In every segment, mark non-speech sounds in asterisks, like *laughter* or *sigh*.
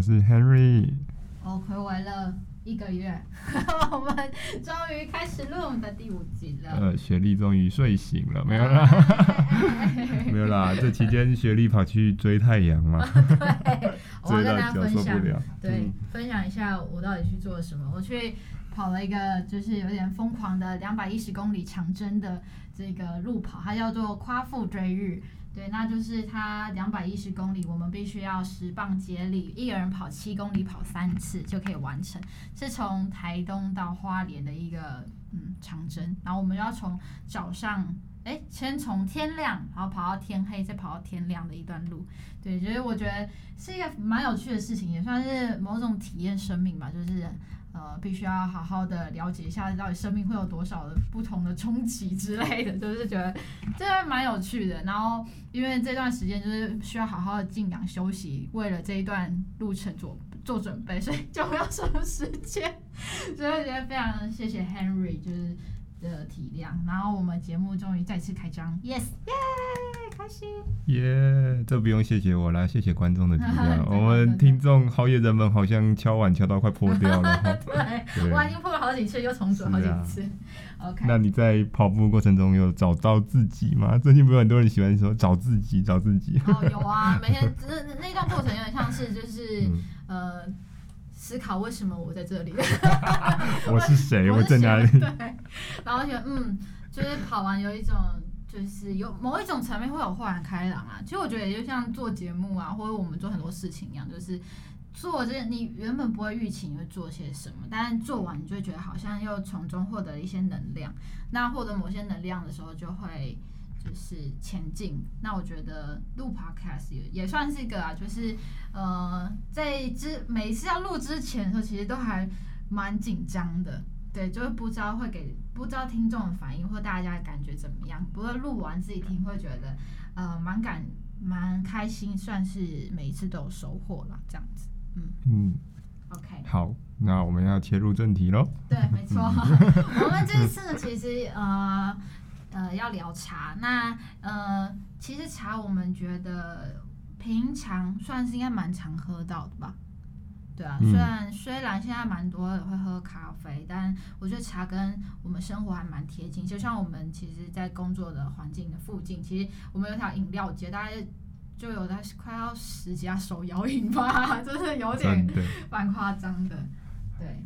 是 Henry。哦，睽违了一个月，*laughs* 我们终于开始录我们的第五集了。呃，雪莉终于睡醒了，没有啦，没有啦。这期间雪莉跑去追太阳嘛？*laughs* 对，*laughs* 我要跟大家分享，对，嗯、分享一下我到底去做了什么。我去跑了一个就是有点疯狂的两百一十公里长征的这个路跑，它叫做夸父追日。对，那就是它两百一十公里，我们必须要十棒接力，一个人跑七公里，跑三次就可以完成。是从台东到花莲的一个嗯长征，然后我们要从早上，哎，先从天亮，然后跑到天黑，再跑到天亮的一段路。对，所以我觉得是一个蛮有趣的事情，也算是某种体验生命吧，就是。呃，必须要好好的了解一下，到底生命会有多少的不同的冲击之类的，*laughs* 就是觉得这蛮有趣的。然后，因为这段时间就是需要好好的静养休息，为了这一段路程做做准备，所以就没有什么时间。所以我觉得非常谢谢 Henry，就是。的体谅，然后我们节目终于再次开张，yes，耶，yeah, 开心，耶，yeah, 这不用谢谢我啦，谢谢观众的体谅。*laughs* 我们听众好野人们好像敲碗敲到快破掉了，*laughs* 对，对我已经破了好几次，又重组好几次。啊、OK，那你在跑步过程中有找到自己吗？*laughs* 最近不是很多人喜欢说找自己，找自己。哦，有啊，每天那那段过程有点像是就是、嗯、呃。思考为什么我在这里？我是谁？我在哪里？对，然后觉得嗯，就是跑完有一种，就是有某一种层面会有豁然开朗啊。其实我觉得也就像做节目啊，或者我们做很多事情一样，就是做这你原本不会预期你会做些什么，但是做完你就会觉得好像又从中获得一些能量。那获得某些能量的时候，就会。就是前进，那我觉得录 podcast 也也算是一个啊，就是呃，在之每一次要录之前的时候，其实都还蛮紧张的，对，就是不知道会给不知道听众的反应或大家的感觉怎么样。不过录完自己听会觉得呃蛮感蛮开心，算是每一次都有收获了，这样子，嗯嗯，OK，好，那我们要切入正题喽。对，没错，*laughs* 我们这次其实呃。呃，要聊茶，那呃，其实茶我们觉得平常算是应该蛮常喝到的吧，对啊，嗯、虽然虽然现在蛮多人会喝咖啡，但我觉得茶跟我们生活还蛮贴近。就像我们其实，在工作的环境的附近，其实我们有条饮料街，大概就有在快要十几家手摇饮吧，*laughs* 真的有点蛮夸张的，对。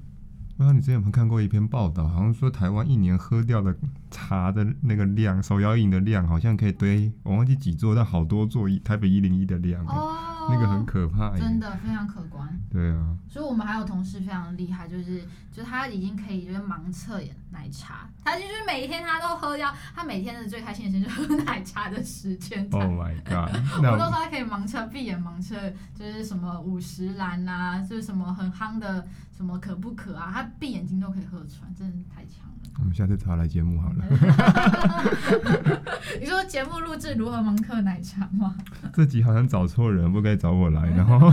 不知道你之前有没有看过一篇报道，好像说台湾一年喝掉的茶的那个量，手摇饮的量，好像可以堆我忘记几座，但好多座台北一零一的量。哦。那个很可怕，真的非常可观。对啊，所以我们还有同事非常厉害，就是就是他已经可以就是盲测奶茶，他就是每一天他都喝掉，他每天的最开心的时间就是喝奶茶的时间。Oh my god！*laughs* 我们都说他可以盲测，闭眼盲测，就是什么五十岚啊，就是什么很夯的什么可不可啊，他闭眼睛都可以喝出来，真的太强了。我们下次找他来节目好了。*laughs* 你说节目录制如何蒙克奶茶吗？这集好像找错人，不该找我来，然后 *laughs*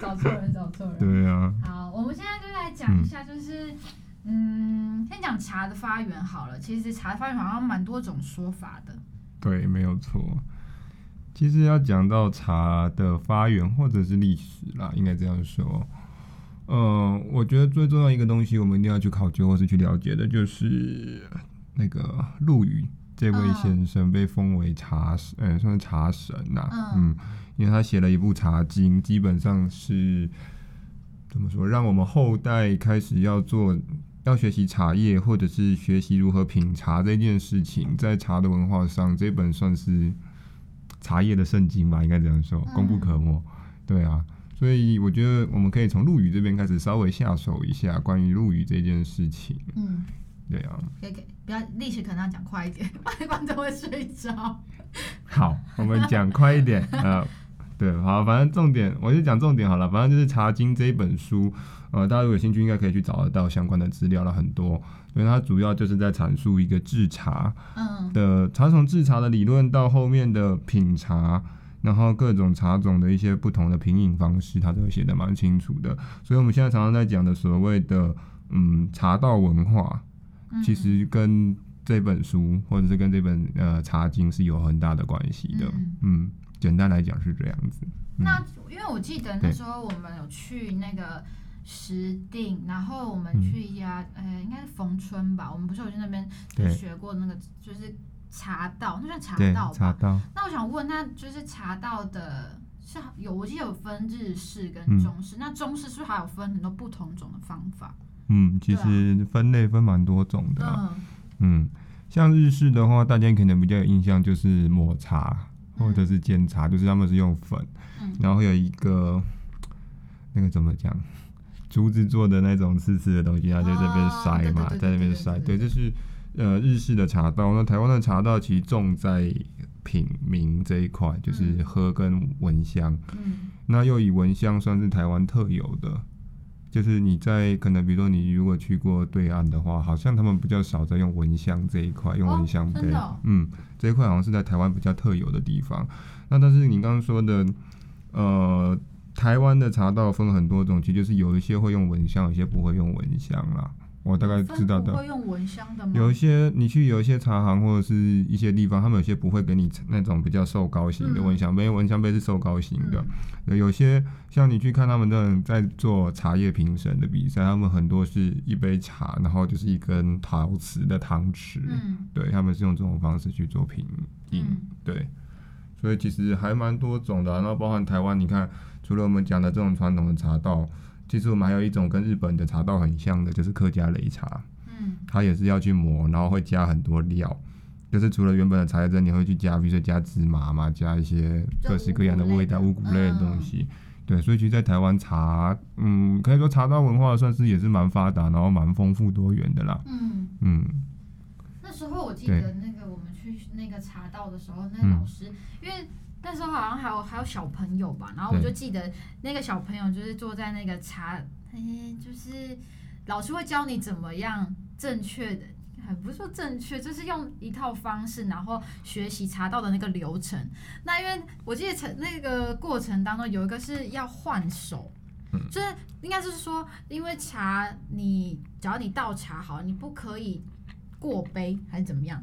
找错人，找错人。对啊。好，我们现在就来讲一下，就是嗯，嗯，先讲茶的发源好了。其实茶的发源好像蛮多种说法的。对，没有错。其实要讲到茶的发源或者是历史啦，应该这样说。嗯，我觉得最重要一个东西，我们一定要去考究或是去了解的，就是那个陆羽这位先生被封为茶神，呃、欸，算是茶神呐、啊。嗯，因为他写了一部《茶经》，基本上是怎么说，让我们后代开始要做，要学习茶叶，或者是学习如何品茶这件事情，在茶的文化上，这本算是茶叶的圣经吧，应该这样说，功不可没。对啊。所以我觉得我们可以从陆羽这边开始稍微下手一下关于陆羽这件事情。嗯，对啊。可以，可以，不要历史可能要讲快一点，*laughs* 不然观众会睡着。好，我们讲快一点。*laughs* 呃，对，好，反正重点我就讲重点好了。反正就是《茶经》这一本书，呃，大家如果有兴趣，应该可以去找得到相关的资料了很多。因为它主要就是在阐述一个制茶的茶从制茶的理论到后面的品茶。然后各种茶种的一些不同的品饮方式，他都写的蛮清楚的。所以我们现在常常在讲的所谓的嗯茶道文化，其实跟这本书或者是跟这本呃茶经是有很大的关系的。嗯，简单来讲是这样子。那因为我记得那时候我们有去那个石定，然后我们去一家，呃、应该是逢春吧。我们不是有去那边学过那个，就是茶道，那算茶道吧？茶道。那我想问，那就是茶道的，是有我记得有分日式跟中式，嗯、那中式是不是还有分很多不同种的方法？嗯，其实分类分蛮多种的、啊。嗯，嗯，像日式的话，大家可能比较有印象就是抹茶或者是煎茶，嗯、就是他们是用粉，嗯、然后有一个那个怎么讲，竹子做的那种刺刺的东西，然后在这边筛嘛，在那边筛。对，就是呃日式的茶道。那台湾的茶道其实重在品茗这一块，就是喝跟闻香。嗯，那又以闻香算是台湾特有的。就是你在可能，比如说你如果去过对岸的话，好像他们比较少在用闻香这一块，用闻香杯，哦哦、嗯，这一块好像是在台湾比较特有的地方。那但是你刚刚说的，呃，台湾的茶道分很多种，其实就是有一些会用闻香，有些不会用闻香啦。我大概知道的，会用蚊香的吗？有一些你去有一些茶行或者是一些地方，他们有些不会给你那种比较瘦高型的蚊香杯，蚊香杯是瘦高型的。嗯、有些像你去看他们这种在做茶叶评审的比赛，他们很多是一杯茶，然后就是一根陶瓷的汤匙，嗯、对，他们是用这种方式去做品饮，嗯、对，所以其实还蛮多种的、啊。然后包含台湾，你看除了我们讲的这种传统的茶道。其实我们还有一种跟日本的茶道很像的，就是客家擂茶。嗯，它也是要去磨，然后会加很多料，就是除了原本的茶叶汁，你会去加，比如说加芝麻嘛，加一些各式各样的味道、五谷类的东西。嗯、对，所以其实，在台湾茶，嗯，可以说茶道文化算是也是蛮发达，然后蛮丰富多元的啦。嗯嗯。那时候我记得那个我们去那个茶道的时候，那老师、嗯、因为。那时候好像还有还有小朋友吧，然后我就记得那个小朋友就是坐在那个茶，嘿嘿，就是老师会教你怎么样正确的，还不是说正确，就是用一套方式，然后学习茶道的那个流程。那因为我记得成那个过程当中有一个是要换手，就是应该就是说，因为茶你只要你倒茶好，你不可以过杯还是怎么样？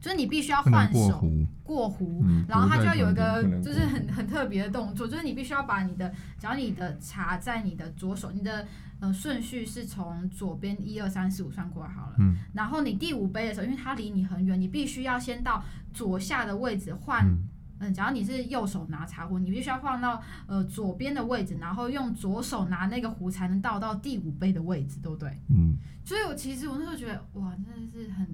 就是你必须要换手过壶，嗯、然后它就要有一个就是很很特别的动作，就是你必须要把你的，只要你的茶在你的左手，你的呃顺序是从左边一二三四五算过来好了，嗯、然后你第五杯的时候，因为它离你很远，你必须要先到左下的位置换，嗯，嗯，假如你是右手拿茶壶，你必须要放到呃左边的位置，然后用左手拿那个壶才能倒到第五杯的位置，对不对？嗯，所以我其实我那时候觉得哇，真的是很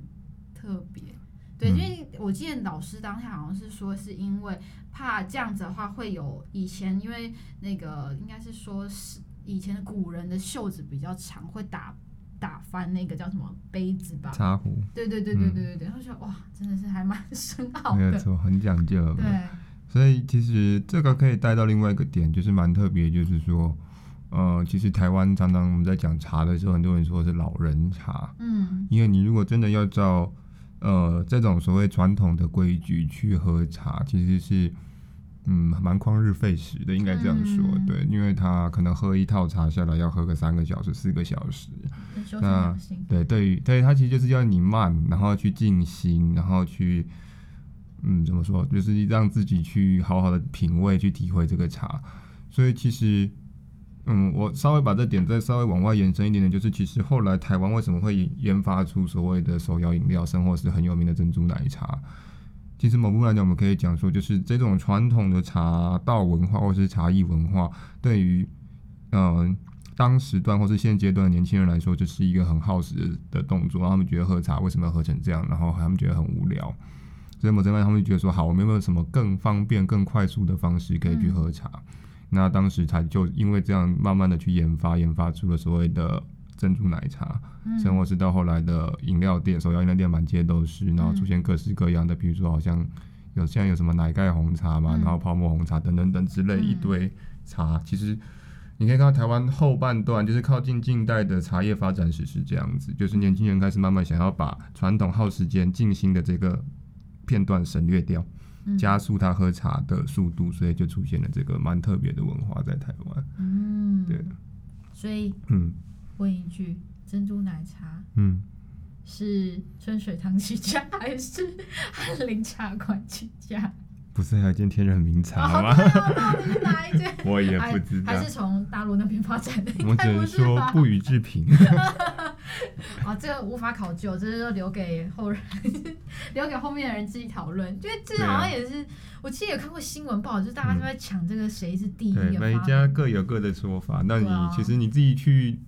特别。对，因为我记得老师当下好像是说，是因为怕这样子的话会有以前，因为那个应该是说是以前的古人的袖子比较长，会打打翻那个叫什么杯子吧？茶壶。对对对对对对对，他说哇，真的是还蛮深奥的。没有错，很讲究。对。所以其实这个可以带到另外一个点，就是蛮特别，就是说，呃，其实台湾常常我们在讲茶的时候，很多人说是老人茶。嗯。因为你如果真的要照。呃，这种所谓传统的规矩去喝茶，其实是嗯蛮旷日费时的，应该这样说，嗯、对，因为他可能喝一套茶下来要喝个三个小时、四个小时。那对，对于对他其实就是要你慢，然后去静心，然后去嗯怎么说，就是让自己去好好的品味、去体会这个茶。所以其实。嗯，我稍微把这点再稍微往外延伸一点点，就是其实后来台湾为什么会研发出所谓的手摇饮料，甚或是很有名的珍珠奶茶？其实某部分来讲，我们可以讲说，就是这种传统的茶道文化或是茶艺文化，对于嗯、呃、当时段或是现阶段的年轻人来说，就是一个很耗时的动作。然后他们觉得喝茶为什么要喝成这样？然后他们觉得很无聊，所以某这边他们就觉得说，好，我们有没有什么更方便、更快速的方式可以去喝茶？嗯那当时他就因为这样，慢慢的去研发，研发出了所谓的珍珠奶茶，甚或是到后来的饮料店，手摇饮料店满街都是，然后出现各式各样的，比如说好像有现在有什么奶盖红茶嘛，然后泡沫红茶等等等之类一堆茶。其实你可以看到台湾后半段，就是靠近近代的茶叶发展史是这样子，就是年轻人开始慢慢想要把传统耗时间静心的这个片段省略掉。加速他喝茶的速度，所以就出现了这个蛮特别的文化在台湾。嗯，对。所以，嗯，问一句，珍珠奶茶，嗯，是春水堂起家还是翰林茶馆起家？不是还有一间天人名茶吗？到底是哪一间？*laughs* 我也不知道，还是从大陆那边发展的？*laughs* 我只能说不予置评。啊，*laughs* 这个无法考究，这是说留给后人，留给后面的人自己讨论。因为这好像也是，啊、我记得有看过新闻报，就是大家都在抢这个谁是第一。对，每家各有各的说法。那你其实你自己去，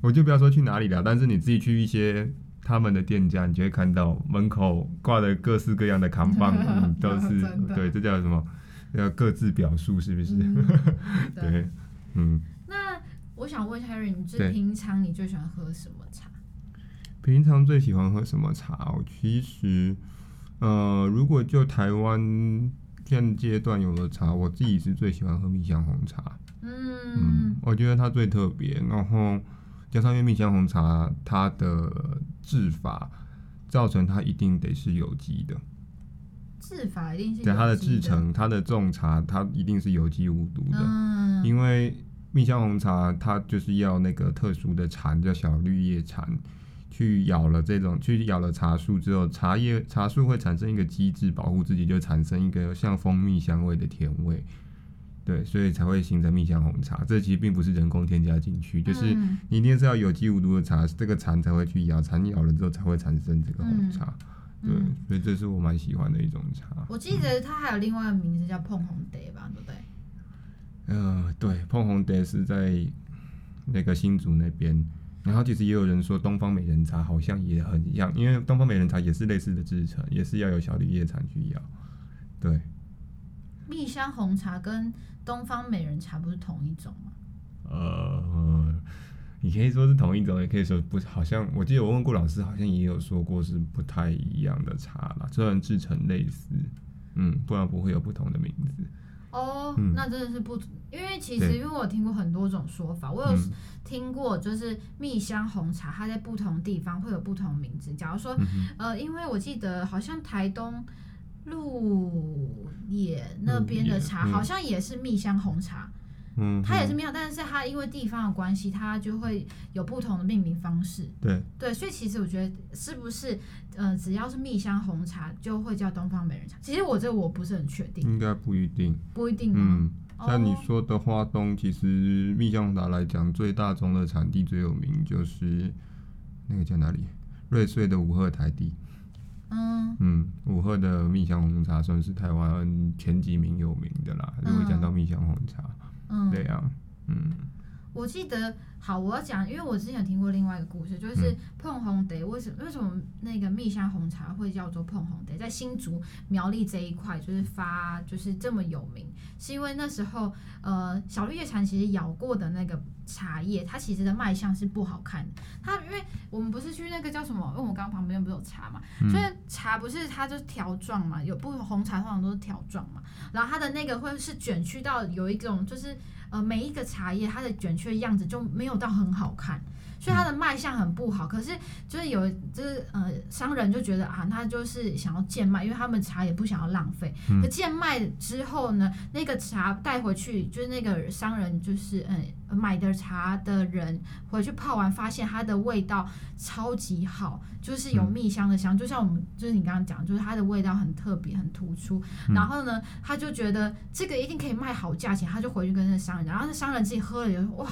我就不要说去哪里了，但是你自己去一些。他们的店家，你就会看到门口挂的各式各样的扛棒，*laughs* 嗯，都是对，这叫什么？要各自表述，是不是？嗯、*laughs* 对，嗯。那我想问一下 Harry，你最平常你最喜欢喝什么茶？平常最喜欢喝什么茶？我其实，呃，如果就台湾现阶段有的茶，我自己是最喜欢喝蜜香红茶。嗯嗯，我觉得它最特别，然后。加上因为蜜香红茶，它的制法造成它一定得是有机的。制法一定是。对，它的制成，它的种茶，它一定是有机无毒的。嗯。因为蜜香红茶，它就是要那个特殊的蝉，叫小绿叶蝉，去咬了这种，去咬了茶树之后，茶叶茶树会产生一个机制保护自己，就产生一个像蜂蜜香味的甜味。对，所以才会形成蜜香红茶。这其实并不是人工添加进去，就是你一定是要有机无毒的茶，这个蚕才会去咬，蚕咬了之后才会产生这个红茶。对，所以这是我蛮喜欢的一种茶。我记得它还有另外一个名字叫碰红蝶吧，对不对？呃，对，碰红蝶是在那个新竹那边。然后其实也有人说东方美人茶好像也很一样，因为东方美人茶也是类似的制成，也是要有小绿叶蝉去咬。对。蜜香红茶跟东方美人茶不是同一种吗？呃，你可以说是同一种，也可以说不，好像我记得我问过老师，好像也有说过是不太一样的茶啦，虽然制成类似，嗯，不然不会有不同的名字。哦，嗯、那真的是不，因为其实因为我听过很多种说法，我有听过就是蜜香红茶，它在不同地方会有不同名字。假如说，嗯、呃，因为我记得好像台东。鹿野那边的茶好像也是蜜香红茶，嗯，它也是蜜香，但是它因为地方的关系，它就会有不同的命名方式。对对，所以其实我觉得是不是，呃，只要是蜜香红茶就会叫东方美人茶？其实我这我不是很确定，应该不一定，不一定。嗯，像你说的花东，其实蜜香红茶来讲，最大宗的产地最有名就是那个叫哪里？瑞穗的五鹤台地。嗯。嗯，五鹤的蜜香红茶算是台湾前几名有名的啦。如果讲到蜜香红茶，嗯，对啊，嗯，我记得，好，我要讲，因为我之前有听过另外一个故事，就是碰红得为什么为什么那个蜜香红茶会叫做碰红得，在新竹苗栗这一块就是发就是这么有名，是因为那时候呃小绿叶蝉其实咬过的那个。茶叶它其实的卖相是不好看的，它因为我们不是去那个叫什么？因为我们刚刚旁边不是有茶嘛，嗯、所以茶不是它就是条状嘛，有不同红茶通常都是条状嘛，然后它的那个会是卷曲到有一种就是呃每一个茶叶它的卷曲的样子就没有到很好看。所以它的卖相很不好，可是就是有就是呃商人就觉得啊，他就是想要贱卖，因为他们茶也不想要浪费。嗯、可贱卖之后呢，那个茶带回去，就是那个商人就是嗯、呃、买的茶的人回去泡完，发现它的味道超级好，就是有蜜香的香，嗯、就像我们就是你刚刚讲，就是它的味道很特别很突出。嗯、然后呢，他就觉得这个一定可以卖好价钱，他就回去跟那商人，然后那商人自己喝了以后，哇！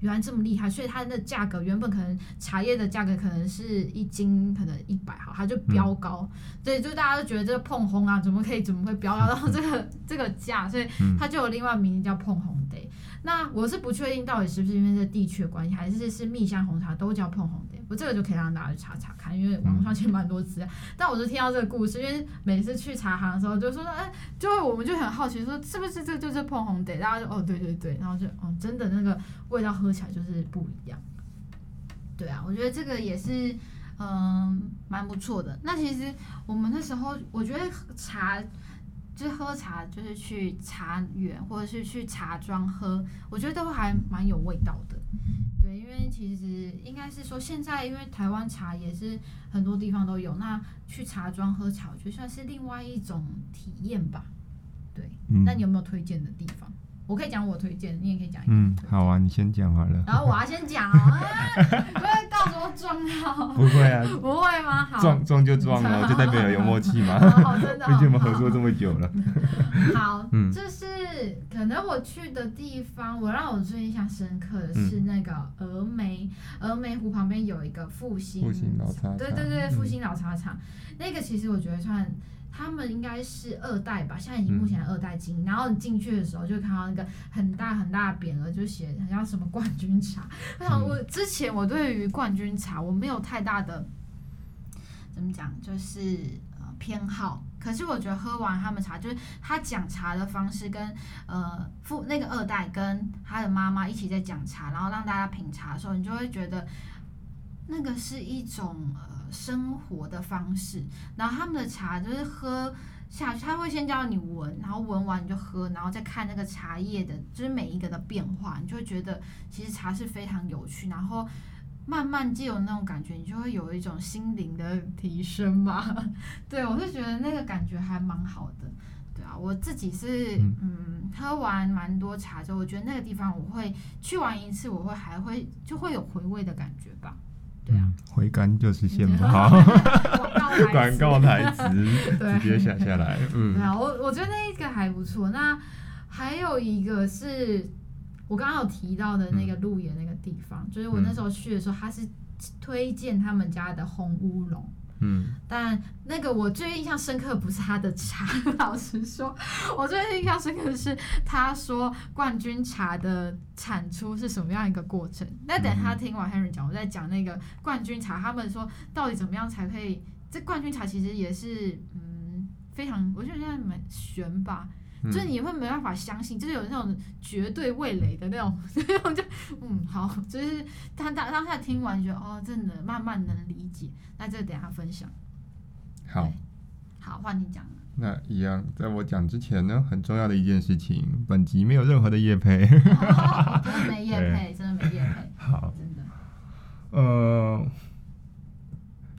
原来这么厉害，所以它的价格原本可能茶叶的价格可能是一斤可能一百哈，它就飙高，所以、嗯、就大家都觉得这个碰红啊，怎么可以怎么会飙高？到这个这个价，所以它就有另外名字叫碰红茶。那我是不确定到底是不是因为这地区的关系，还是是蜜香红茶都叫碰红茶。我这个就可以让大家去查查看，因为网上其实蛮多资料。*laughs* 但我就听到这个故事，因为每次去茶行的时候，就说哎，就会我们就很好奇，说是不是这就是碰红茶？大家就哦对对对，然后就哦真的那个味道喝起来就是不一样。对啊，我觉得这个也是嗯蛮不错的。那其实我们那时候，我觉得茶。就是喝茶，就是去茶园或者是去茶庄喝，我觉得都还蛮有味道的。对，因为其实应该是说，现在因为台湾茶也是很多地方都有，那去茶庄喝茶，我觉得算是另外一种体验吧。对，嗯、那你有没有推荐的地方？我可以讲我推荐，你也可以讲。嗯，好啊，你先讲好了。然后我要先讲哦，*laughs* 不会到时候撞到。不会啊。不会吗？好。撞撞就撞了，就代表有默契嘛。*laughs* 真的。毕竟我们合作这么久了。好，这是可能我去的地方，我让我最印象深刻的是那个峨眉，峨眉湖旁边有一个复兴。复兴老茶厂。对对对，复兴老茶厂，那个其实我觉得算。他们应该是二代吧，现在已经目前二代经营。嗯、然后你进去的时候，就看到那个很大很大的匾额，就写好像什么冠军茶。*laughs* 我想我之前我对于冠军茶我没有太大的怎么讲，就是呃偏好。可是我觉得喝完他们茶，就是他讲茶的方式跟呃父那个二代跟他的妈妈一起在讲茶，然后让大家品茶的时候，你就会觉得那个是一种。呃生活的方式，然后他们的茶就是喝下去，他会先教你闻，然后闻完你就喝，然后再看那个茶叶的，就是每一个的变化，你就会觉得其实茶是非常有趣，然后慢慢就有那种感觉，你就会有一种心灵的提升嘛。*laughs* 对，我是觉得那个感觉还蛮好的。对啊，我自己是嗯，喝完蛮多茶之后，我觉得那个地方我会去完一次，我会还会就会有回味的感觉吧。嗯，回甘就是羡慕好，*laughs* 广告台词。直接写下来。嗯，对啊，我我觉得那一个还不错。那还有一个是我刚刚有提到的那个路野那个地方，嗯、就是我那时候去的时候，他是推荐他们家的红乌龙。嗯，但那个我最印象深刻不是他的茶，老实说，我最印象深刻的是他说冠军茶的产出是什么样一个过程。那等他听完 Henry 讲，我在讲那个冠军茶，他们说到底怎么样才可以？这冠军茶其实也是嗯非常，我觉得现在蛮悬吧。就是你会没办法相信，就是有那种绝对味蕾的那种，*laughs* 那种就嗯好，就是他当当下听完觉得哦，真的慢慢能理解。那这个等下分享。好，好换你讲。那一样，在我讲之前呢，很重要的一件事情，本集没有任何的业配，*laughs* 哦、真的没业配，真的没业配。好，真的。呃，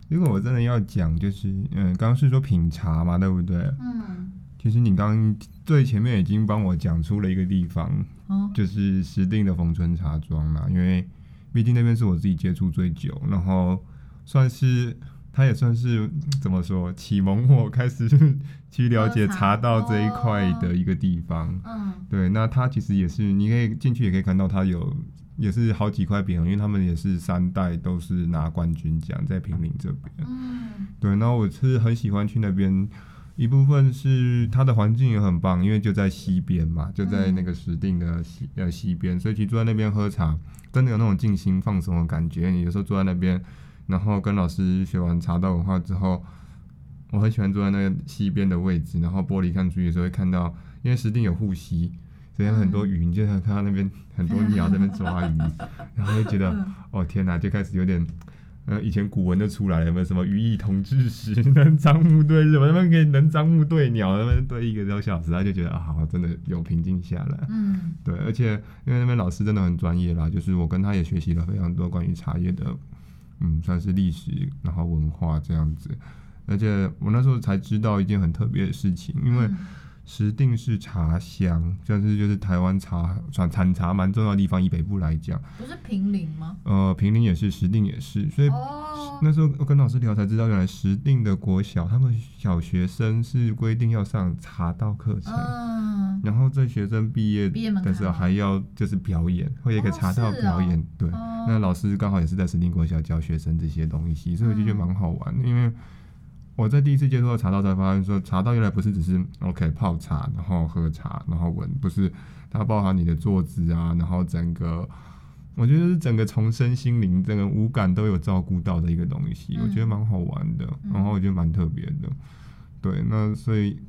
如果我真的要讲，就是嗯，刚刚是说品茶嘛，对不对？嗯。其实你刚刚最前面已经帮我讲出了一个地方，哦、就是石碇的逢春茶庄啦。因为毕竟那边是我自己接触最久，然后算是它也算是怎么说启蒙我开始去了解茶道这一块的一个地方。嗯，对，那它其实也是你可以进去也可以看到它有也是好几块匾额，因为他们也是三代都是拿冠军奖在平陵这边。嗯，对，那我是很喜欢去那边。一部分是它的环境也很棒，因为就在西边嘛，就在那个石定的西呃西边，所以其实坐在那边喝茶，真的有那种静心放松的感觉。你有时候坐在那边，然后跟老师学完茶道文化之后，我很喜欢坐在那个西边的位置，然后玻璃看出去的时候会看到，因为石定有护溪，所以有很多鱼，你就看到那边很多鸟在那边抓鱼，*laughs* 然后就觉得哦天哪，就开始有点。呃，以前古文都出来了，有没有什么“鱼翼同志时，能张目对日”？我他妈可以能张目对鸟，他们对一个多小时，他就觉得啊，好，真的有平静下来。嗯，对，而且因为那边老师真的很专业啦，就是我跟他也学习了非常多关于茶叶的，嗯，算是历史，然后文化这样子。而且我那时候才知道一件很特别的事情，因为。嗯石定是茶乡，但是就是台湾茶产产茶蛮重要的地方。以北部来讲，不是平陵吗？呃，平陵也是，石定也是。所以、哦、那时候我跟老师聊才知道，原来石定的国小，他们小学生是规定要上茶道课程。嗯、然后在学生毕业的时候还要就是表演，会有一个茶道表演。哦哦、对，哦、那老师刚好也是在石定国小教学生这些东西，所以我就觉得蛮好玩的，嗯、因为。我在第一次接触到茶道，才发现说茶道原来不是只是 OK 泡茶，然后喝茶，然后闻，不是它包含你的坐姿啊，然后整个，我觉得是整个从身心灵、整个五感都有照顾到的一个东西，嗯、我觉得蛮好玩的，然后我觉得蛮特别的，对，那所以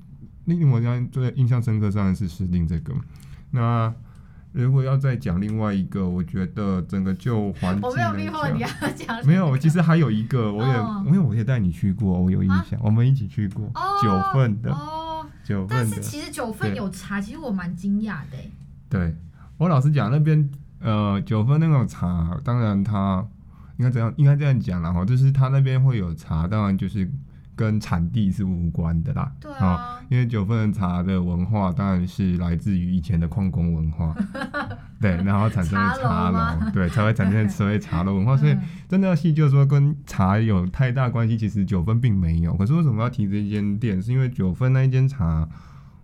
令我印最印象深刻当然是石碇这个，那。如果要再讲另外一个，我觉得整个就环境来讲，没有，其实还有一个，我也，因为我也带你去过，我有印象，我们一起去过九份的，九份的。但是其实九份有茶，其实我蛮惊讶的。对，我老实讲，那边呃九份那种茶，当然它应该怎样，应该这样讲啦哈，就是它那边会有茶，当然就是跟产地是无关的啦。对啊，哦、因为九份茶的文化当然是来自于以前的矿工文化，*laughs* 对，然后产生了茶楼，对，才会产生 *laughs* 所谓茶楼文化。所以真的要细究说跟茶有太大关系，其实九份并没有。可是为什么要提这间店？是因为九份那一间茶。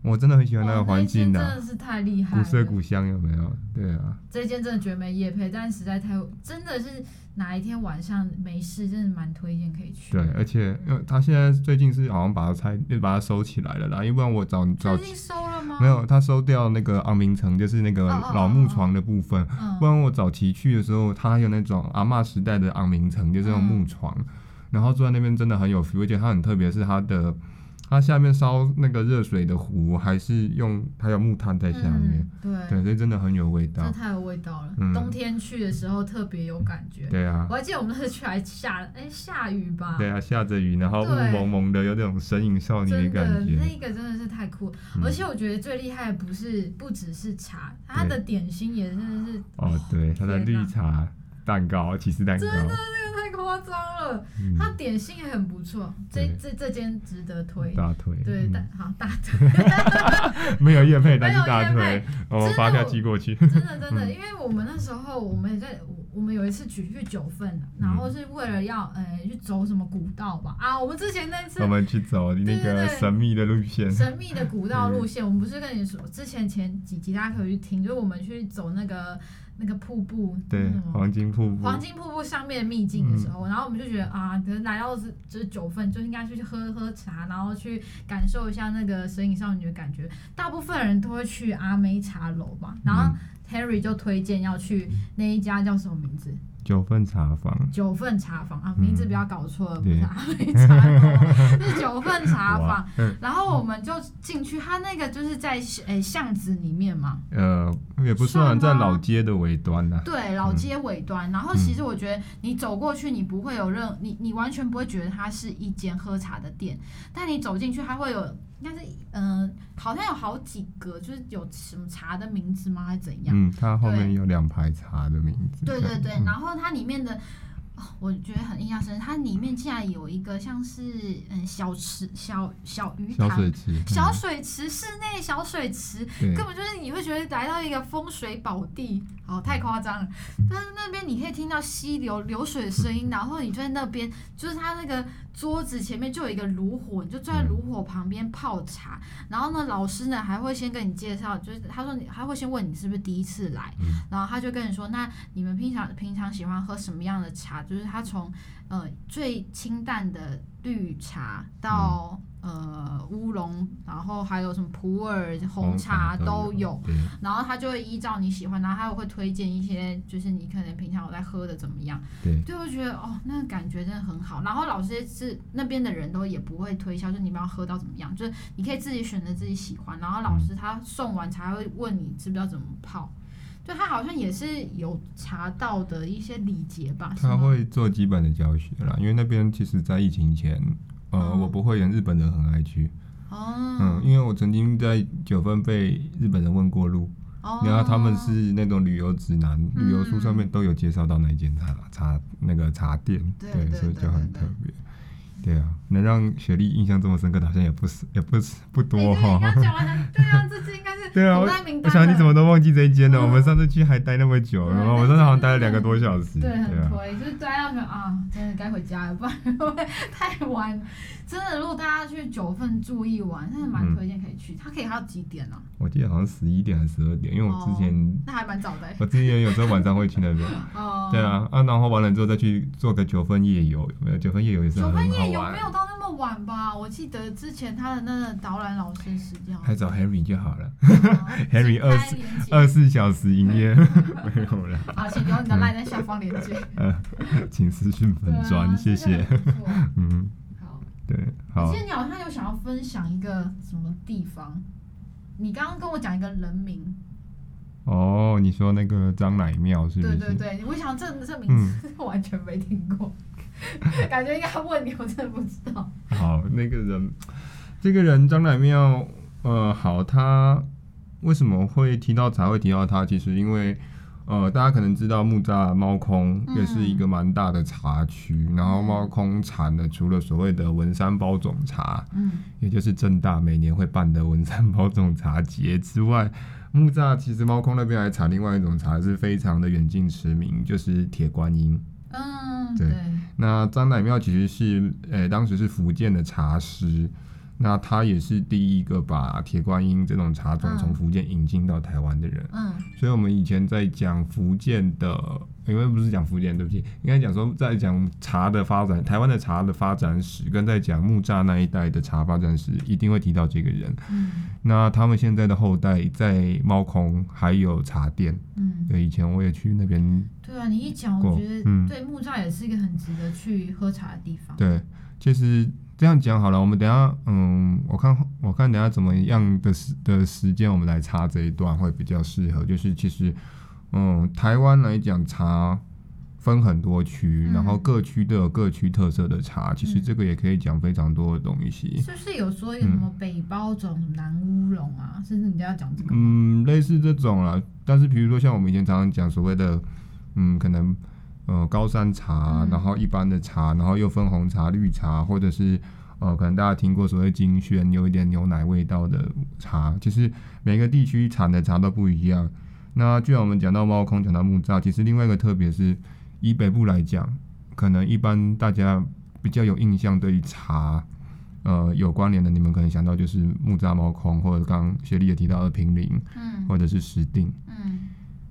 我真的很喜欢那个环境的，真的是太厉害，古色古香有没有？对啊，这间真的绝没夜配，但实在太真的是哪一天晚上没事，真的蛮推荐可以去。对，而且因为他现在最近是好像把它拆，又把它收起来了啦。因为不然我早早最近收了吗？没有，他收掉那个昂明城，就是那个老木床的部分。哦哦哦，不然我早期去的时候，他还有那种阿嬷时代的昂明城，就是那种木床，嗯、然后坐在那边真的很有 feel，而且它很特别，是它的。它下面烧那个热水的壶，还是用它有木炭在下面，嗯、对对，所以真的很有味道，这太有味道了。嗯、冬天去的时候特别有感觉。对啊，我还记得我们那次去还下，哎、欸，下雨吧？对啊，下着雨，然后雾蒙蒙的，有那种神隐少女的感觉。那个真的是太酷，嗯、而且我觉得最厉害的不是不只是茶，它的点心也真的是。哦，对，它的绿茶蛋糕，起司蛋糕。真的夸张了，它点心也很不错，这这这间值得推，大推，对大好 *laughs* *laughs* 大推，没有叶配，但是大推，我发票寄过去，真的真的，因为我们那时候我们也在，我们有一次去去九份，然后是为了要呃去走什么古道吧，啊，我们之前那次我们去走那个神秘的路线，神秘的古道路线，我们不是跟你说，之前前几集大家可以去听，就是我们去走那个。那个瀑布，对，黄金瀑布，黄金瀑布上面的秘境的时候，嗯、然后我们就觉得啊，可能来到是就是九份，就应该去喝喝茶，然后去感受一下那个神隐少女的感觉。大部分人都会去阿妹茶楼嘛，然后 Harry 就推荐要去那一家叫什么名字？九份茶坊，九份茶坊啊，名字不要搞错了，不是阿妹茶坊，*laughs* 是九份茶坊。然后我们就进去，它那个就是在诶巷子里面嘛。呃，也不算在老街的尾端呐。对，老街尾端。然后其实我觉得你走过去，你不会有任你你完全不会觉得它是一间喝茶的店，但你走进去，它会有。应该是嗯、呃，好像有好几个，就是有什么茶的名字吗？还是怎样？嗯，它后面有两排茶的名字。对对对，然后它里面的。哦，我觉得很印象深刻，它里面竟然有一个像是嗯小池、小小鱼塘、小水池、嗯、小水池、室内小水池，根本就是你会觉得来到一个风水宝地，哦，太夸张了。但是那边你可以听到溪流流水的声音，*laughs* 然后你就在那边，就是它那个桌子前面就有一个炉火，你就坐在炉火旁边泡茶。嗯、然后呢，老师呢还会先跟你介绍，就是他说你，他会先问你是不是第一次来，嗯、然后他就跟你说，那你们平常平常喜欢喝什么样的茶？就是他从呃最清淡的绿茶到、嗯、呃乌龙，然后还有什么普洱红茶都有，然后他就会依照你喜欢，然后他会推荐一些就是你可能平常有在喝的怎么样，对，就会觉得哦那个感觉真的很好。然后老师是那边的人都也不会推销，就你们要喝到怎么样，就是你可以自己选择自己喜欢。然后老师他送完茶会问你知不知道怎么泡。对，他好像也是有查到的一些礼节吧。他会做基本的教学啦，因为那边其实，在疫情前，呃，哦、我不会演日本人很爱去。哦。嗯，因为我曾经在九份被日本人问过路，哦、然后他们是那种旅游指南、嗯、旅游书上面都有介绍到那间茶茶那个茶店，对，所以就很特别。对啊，能让雪莉印象这么深刻的，好像也不是，也不是不多哈。对，对啊，这次应该是对啊，我我想你怎么都忘记这一间了。我们上次去还待那么久，然后我上次好像待了两个多小时。对，很推，就是待到啊，真的该回家了，不然会 *laughs* 太晚。真的，如果大家去九份住一晚，真的蛮推荐可以去。它可以还有几点呢？我记得好像十一点还是十二点，因为我之前那还蛮早的。我之前有时候晚上会去那边。哦。对啊，啊，然后完了之后再去做个九份夜游，有没有？九份夜游也是。九份夜游没有到那么晚吧？我记得之前他的那个导览老师是这样。还找 Henry 就好了 *laughs* *laughs* Henry 二十二十四小时营业，*laughs* 没有了。好，请留你的赖在下方连接。嗯，*laughs* 请私讯粉砖，谢谢。嗯。好对，好。其实你好像有想要分享一个什么地方？你刚刚跟我讲一个人名。哦，你说那个张乃庙是不是？对对对，我想这这名字完全没听过，嗯、感觉应该问你，我真的不知道。好，那个人，这个人张乃庙，呃，好，他为什么会提到才会提到它？其实因为。呃，大家可能知道木栅猫空也是一个蛮大的茶区，嗯、然后猫空产的除了所谓的文山包种茶，嗯，也就是正大每年会办的文山包种茶节之外，木栅其实猫空那边还产另外一种茶是非常的远近驰名，就是铁观音。嗯，对。对那张乃庙其实是，呃、欸，当时是福建的茶师。那他也是第一个把铁观音这种茶种从福建引进到台湾的人。嗯，所以我们以前在讲福建的，因为不是讲福建，对不起，应该讲说在讲茶的发展，台湾的茶的发展史，跟在讲木栅那一带的茶发展史，一定会提到这个人。嗯，那他们现在的后代在猫空还有茶店。嗯，对，以前我也去那边。对啊，你一讲，我觉得对木栅也是一个很值得去喝茶的地方。对，其实。这样讲好了，我们等下，嗯，我看我看等下怎么样的时的时间，我们来查这一段会比较适合。就是其实，嗯，台湾来讲茶分很多区，嗯、然后各区都有各区特色的茶。其实这个也可以讲非常多的东西。是不是有说有什么北包种、嗯、南乌龙啊？甚至你都要讲这个？嗯，类似这种啦。但是比如说像我们以前常常讲所谓的，嗯，可能。呃，高山茶，然后一般的茶，然后又分红茶、绿茶，或者是呃，可能大家听过所谓金萱，有一点牛奶味道的茶。其实每个地区产的茶都不一样。那既然我们讲到猫空，讲到木栅，其实另外一个特别是，以北部来讲，可能一般大家比较有印象对于茶，呃，有关联的，你们可能想到就是木栅猫空，或者刚刚雪莉也提到的平林，嗯，或者是石碇，嗯。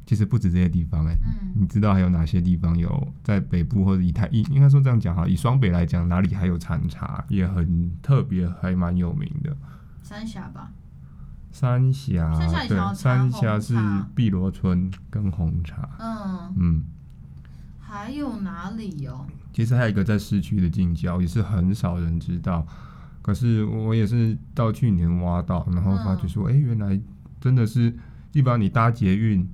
其实不止这些地方哎、欸，嗯、你知道还有哪些地方有在北部或者以台以应该说这样讲哈，以双北来讲，哪里还有产茶也很特别，还蛮有名的。三峡吧。三峡对，三峡是碧螺春跟红茶。嗯嗯。还有哪里哟？其实还有一个在市区的近郊，也是很少人知道。可是我也是到去年挖到，然后发觉说，哎、嗯欸，原来真的是，基本上你搭捷运。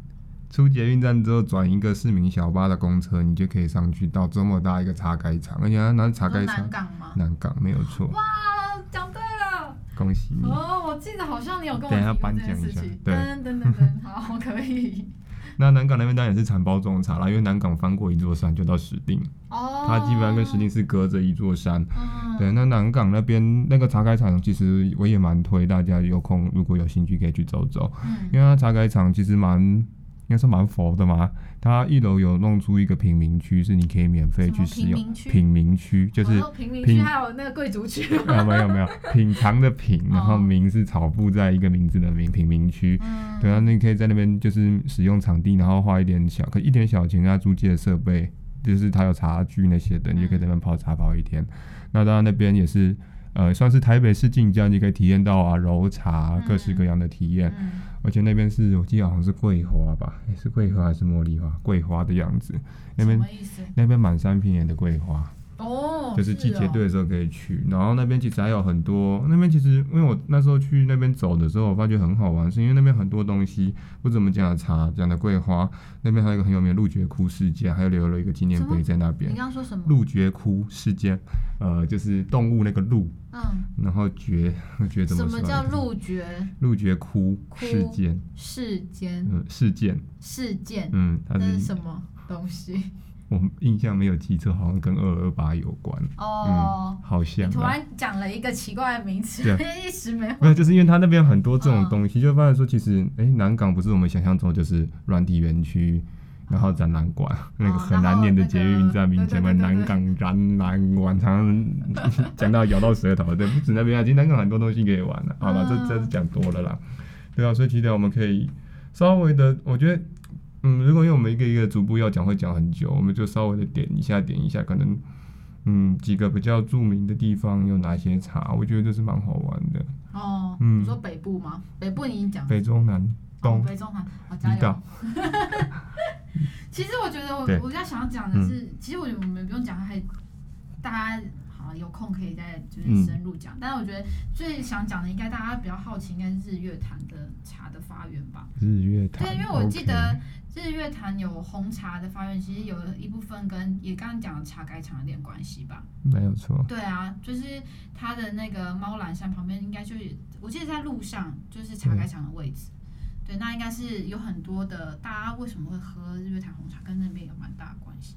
出捷运站之后，转一个市民小巴的公车，你就可以上去到这么大一个茶改厂，而且它那茶改厂，南港吗？南港没有错。哇，讲对了，恭喜你！哦，我记得好像你有跟我提过这件事情。对，等等等等，*laughs* 好，可以。那南港那边当然也是产包种茶啦，因为南港翻过一座山就到石碇。哦。它基本上跟石碇是隔着一座山。嗯。对，那南港那边那个茶改场，其实我也蛮推大家有空如果有兴趣可以去走走。嗯。因为它茶改场其实蛮。应该是蛮佛的嘛，它一楼有弄出一个平民区，是你可以免费去使用。品茗区就是品茗区，还有那个贵族区。*laughs* 没有没有没有，品尝的品，然后名是草布在一个名字的名，品茗区。嗯、对啊，那你可以在那边就是使用场地，然后花一点小，可一点小钱啊，租借设备，就是它有茶具那些的，你就可以在那边泡茶泡一天。嗯、那当然那边也是。呃，算是台北市近郊，你可以体验到啊，揉茶各式各样的体验。嗯、而且那边是我记得好像是桂花吧，欸、是桂花还是茉莉花？桂花的样子。那边那边满山遍野的桂花。哦，就是季节对的时候可以去，哦、然后那边其实还有很多，那边其实因为我那时候去那边走的时候，我发觉很好玩，是因为那边很多东西，不怎么讲的茶，讲的桂花，那边还有一个很有名的鹿角窟事件，还有留了一个纪念碑在那边。你刚刚说什么？鹿角窟事件，呃，就是动物那个鹿，嗯，然后角，*laughs* 角怎么说？什么叫鹿角？鹿角窟事件。事件。嗯，事件。事件。嗯，它是什么东西？我印象没有记错，好像跟二二八有关。哦，嗯，好像。突然讲了一个奇怪的名词，对 *laughs* 一时没。没有，就是因为他那边很多这种东西，哦、就发现说，其实，哎、欸，南港不是我们想象中就是软体园区，然后展览馆，哦、那个很难念的捷运站名前面，南港展览馆，常常讲到咬到舌头。对，不止那边啊，其实南港很多东西可以玩的。好了，这这是讲多了啦。对啊，所以其实我们可以稍微的，我觉得。嗯，如果因为我们一个一个逐步要讲，会讲很久，我们就稍微的点一下，点一下，可能，嗯，几个比较著名的地方有哪些茶，我觉得这是蛮好玩的。哦，嗯，你说北部吗？北部你已经讲了。北中南东。哦、北中南，好加油。*laughs* 其实我觉得我我比较想要讲的是，嗯、其实我觉得我们不用讲，还大家好。有空可以再就是深入讲，嗯、但是我觉得最想讲的应该大家比较好奇，应该是日月潭的茶的发源吧。日月潭。对，因为我记得日月潭有红茶的发源，其实有一部分跟也刚刚讲的茶改厂有点关系吧。没有错。对啊，就是它的那个猫栏山旁边，应该就是我记得在路上就是茶改厂的位置。对，那应该是有很多的，大家为什么会喝日月潭红茶，跟那边有蛮大的关系。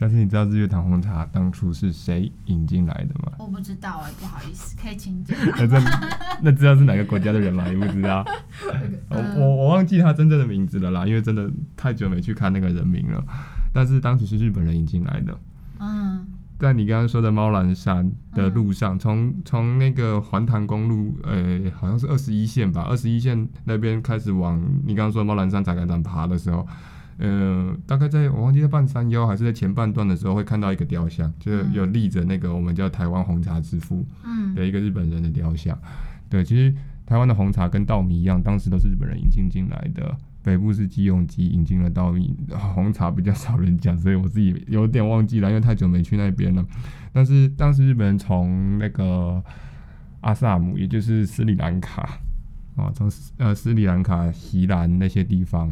但是你知道日月潭红茶当初是谁引进来的吗？我不知道哎、欸，不好意思，可以请讲。*laughs* 那那知道是哪个国家的人吗？你不知道？我我我忘记他真正的名字了啦，因为真的太久没去看那个人名了。但是当时是日本人引进来的。嗯。在你刚刚说的猫兰山的路上，从从那个环潭公路，呃、欸，好像是二十一线吧，二十一线那边开始往你刚刚说的猫兰山茶凯站爬的时候。呃，大概在我忘记在半山腰还是在前半段的时候，会看到一个雕像，就是有立着那个我们叫台湾红茶之父的一个日本人的雕像。嗯、对，其实台湾的红茶跟稻米一样，当时都是日本人引进进来的。北部是基隆基引进了稻米，红茶比较少人讲，所以我自己有点忘记了，因为太久没去那边了。但是当时日本人从那个阿萨姆，也就是斯里兰卡。啊，从呃斯里兰卡、锡兰那些地方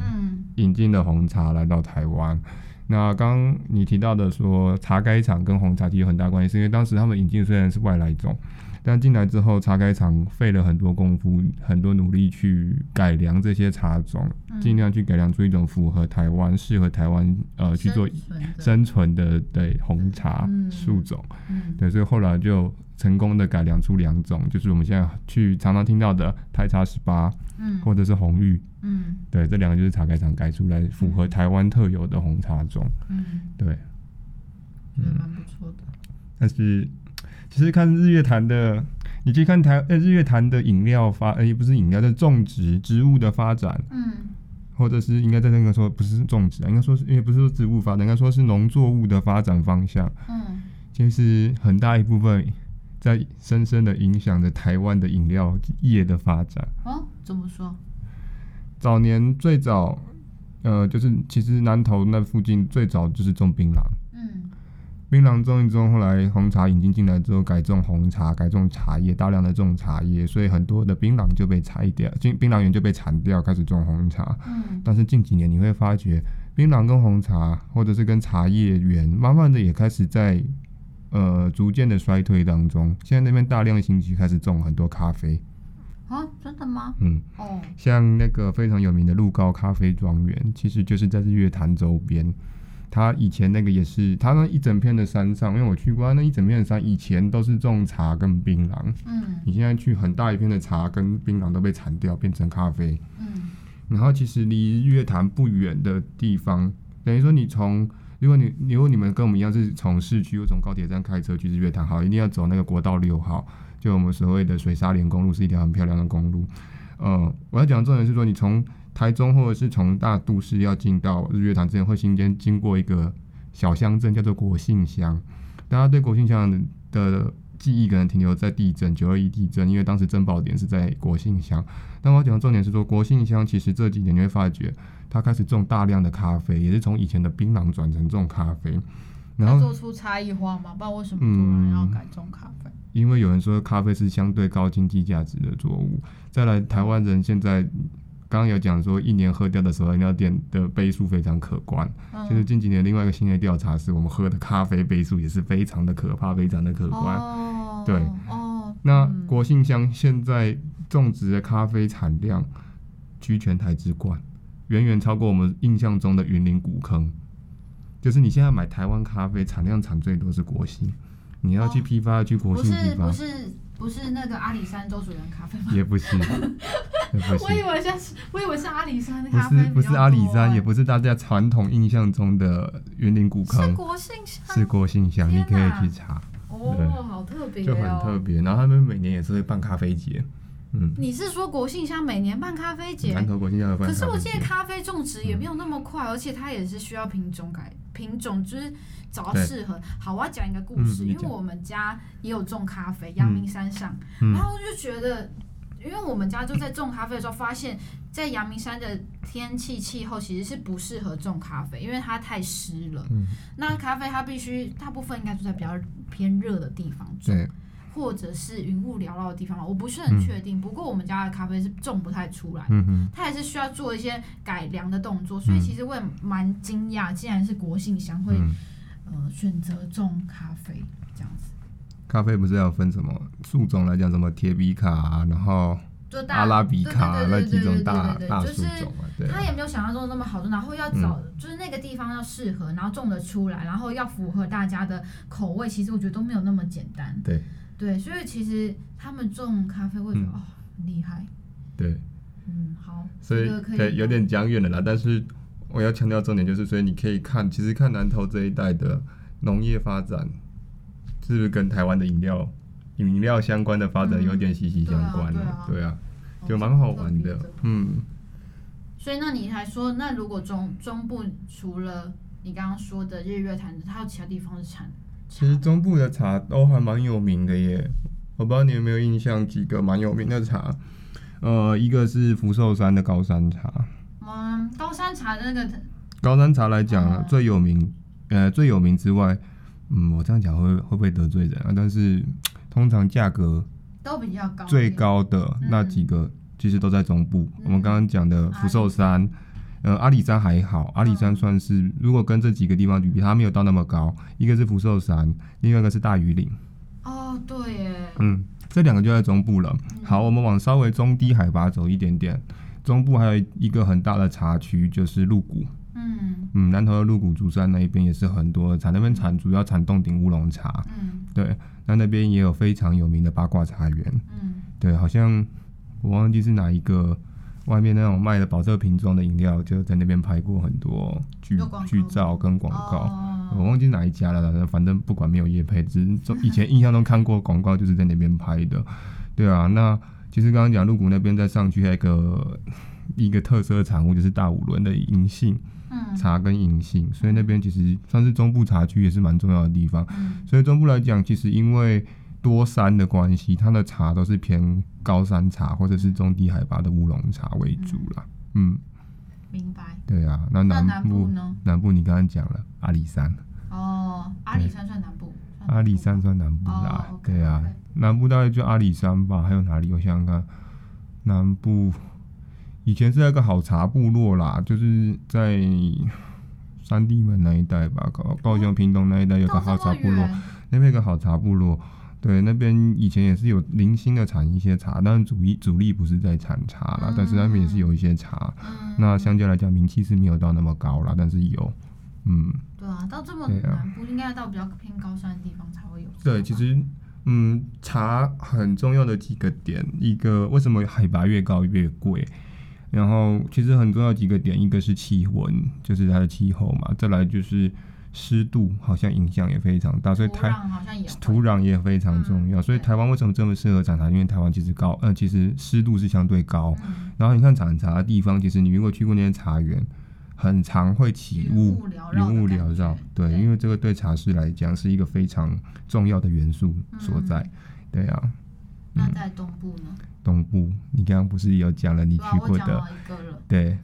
引进的红茶来到台湾。嗯、那刚刚你提到的说茶改厂跟红茶其实有很大关系，是因为当时他们引进虽然是外来种，但进来之后茶改厂费了很多功夫、很多努力去改良这些茶种，尽、嗯、量去改良出一种符合台湾、适合台湾呃去做生存的对红茶树种。对，所以后来就。成功的改良出两种，就是我们现在去常常听到的台茶十八，嗯，或者是红玉，嗯，对，这两个就是茶改厂改出来符合台湾特有的红茶种，嗯，对，嗯，蛮不错的。但是其实看日月潭的，你去看台呃日月潭的饮料发，呃也不是饮料，是种植植物的发展，嗯，或者是应该在那个说不是种植啊，应该说是因为不是说植物发展，应该说是农作物的发展方向，嗯，其实很大一部分。在深深的影响着台湾的饮料业的发展。哦，怎么说？早年最早，呃，就是其实南投那附近最早就是种槟榔。嗯。槟榔种一种，后来红茶引进进来之后，改种红茶，改种茶叶，大量的种茶叶，所以很多的槟榔就被拆掉，槟槟榔园就被铲掉，开始种红茶。嗯。但是近几年你会发觉，槟榔跟红茶，或者是跟茶叶园，慢慢的也开始在。呃，逐渐的衰退当中，现在那边大量兴起开始种很多咖啡。啊，真的吗？嗯，哦，像那个非常有名的鹿高咖啡庄园，其实就是在日月潭周边。它以前那个也是，它那一整片的山上，因为我去过，那一整片的山以前都是种茶跟槟榔。嗯，你现在去很大一片的茶跟槟榔都被铲掉，变成咖啡。嗯，然后其实离日月潭不远的地方，等于说你从。如果你如果你们跟我们一样是从市区又从高铁站开车去日月潭，好，一定要走那个国道六号，就我们所谓的水沙连公路，是一条很漂亮的公路。呃，我要讲重点是说，你从台中或者是从大都市要进到日月潭之前，会先经经过一个小乡镇，叫做国姓乡。大家对国姓乡的记忆可能停留在地震九二一地震，因为当时珍宝点是在国信乡。但我要讲的重点是说，国信乡其实这几年你会发觉。它开始种大量的咖啡，也是从以前的槟榔转成种咖啡，然后做出差异化吗？不知道为什么突然要改种咖啡？嗯，因为有人说咖啡是相对高经济价值的作物。再来，台湾人现在刚刚有讲说，一年喝掉的时候饮料店的杯数非常可观。其实近几年另外一个新的调查是，我们喝的咖啡杯数也是非常的可怕，非常的可观。哦、对，哦、那国信乡现在种植的咖啡产量居全台之冠。远远超过我们印象中的云林古坑，就是你现在买台湾咖啡产量产最多是国信，你要去批发要去国信批发。不是不是不是那个阿里山周主任咖啡吗？也不是，也不是。*laughs* 我以为是，我以为是阿里山的咖啡。不是不是阿里山，也不是大家传统印象中的园林古坑。是国信乡。是国信乡，你可以去查。哦，好特别，就很特别。然后他们每年也是会办咖啡节。嗯，你是说国庆乡每年办咖啡节？南投国庆乡办。可是我记得咖啡种植也没有那么快，嗯、而且它也是需要品种改品种，就是找到适合。好，我要讲一个故事，嗯、因为我们家也有种咖啡，阳明山上，嗯、然后我就觉得，因为我们家就在种咖啡的时候，发现，在阳明山的天气气候其实是不适合种咖啡，因为它太湿了。嗯、那咖啡它必须大部分应该就在比较偏热的地方种。或者是云雾缭绕的地方嘛，我不是很确定。嗯、不过我们家的咖啡是种不太出来，它还是需要做一些改良的动作。所以其实我也蛮惊讶，竟然是国信香会、嗯、呃选择种咖啡这样子。咖啡不是要分什么树种来讲，什么铁皮卡、啊，然后就大阿拉比卡那几种大大树种啊，对。他也没有想象中的那么好种，然后要找就是那个地方要适合，然后种得出来，然后要符合大家的口味，其实我觉得都没有那么简单。对。对，所以其实他们种咖啡，会觉得哦很厉害。对。嗯，好。所以对有点讲远了啦，但是我要强调重点就是，所以你可以看，其实看南投这一带的农业发展，是不是跟台湾的饮料？饮料相关的发展有点息息相关了，嗯，对啊，对啊，就蛮好玩的，嗯。所以那你还说，那如果中中部除了你刚刚说的日月潭，它有其他地方是产？其实中部的茶都还蛮有名的耶，我不知道你有没有印象几个蛮有名的茶，呃，一个是福寿山的高山茶。嗯，高山茶的那个。高山茶来讲，嗯，最有名，呃，最有名之外，嗯，我这样讲会会不会得罪人啊？但是。通常价格都比较高，最高的那几个其实都在中部。嗯、我们刚刚讲的福寿山，呃，阿里山还好，阿里山算是如果跟这几个地方比，它没有到那么高。一个是福寿山，另外一个是大禹岭。哦，对耶。嗯，这两个就在中部了。好，我们往稍微中低海拔走一点点，中部还有一个很大的茶区，就是鹿谷。嗯嗯，南投的鹿谷竹山那一边也是很多产，那边产主要产洞顶乌龙茶。嗯，对。那那边也有非常有名的八卦茶园，嗯，对，好像我忘记是哪一个，外面那种卖的保特瓶装的饮料，就在那边拍过很多剧剧照跟广告，哦，我忘记哪一家了，反正不管没有业配，只是以前印象中看过广告，就是在那边拍的，对啊，那其实刚刚讲鹿谷那边再上去还有一个 *laughs* 一个特色的产物，就是大五轮的银杏。茶跟银杏，所以那边其实算是中部茶区，也是蛮重要的地方。嗯、所以中部来讲，其实因为多山的关系，它的茶都是偏高山茶或者是中低海拔的乌龙茶为主啦。嗯，嗯明白。对啊，那南部，那南部呢？南部你刚刚讲了阿里山。哦，阿里山算南部。阿里山算南部啦。对啊，okay. 南部大概就阿里山吧。还有哪里？我想想看，南部。以前是那个好茶部落啦，就是在三地门那一带吧，高高雄屏东那一带有个好茶部落，那边有个好茶部落，对，那边以前也是有零星的产一些茶，但是主力主力不是在产茶啦，嗯、但是那边也是有一些茶，嗯、那相对来讲名气是没有到那么高啦，但是有，嗯，对啊，到这么南部应该到比较偏高山的地方才会有。对，其实嗯，茶很重要的几个点，一个为什么海拔越高越贵？然后其实很重要几个点，一个是气温，就是它的气候嘛，再来就是湿度，好像影响也非常大，所以台土壤也非常重要。嗯、所以台湾为什么这么适合产茶？因为台湾其实高，呃，其实湿度是相对高。嗯、然后你看产茶的地方，其实你如果去过那些茶园，很常会起雾，云雾缭绕。对，因为这个对茶师来讲是一个非常重要的元素所在。嗯、对啊。那在东部呢？东部，你刚刚不是有讲了你去过的？对，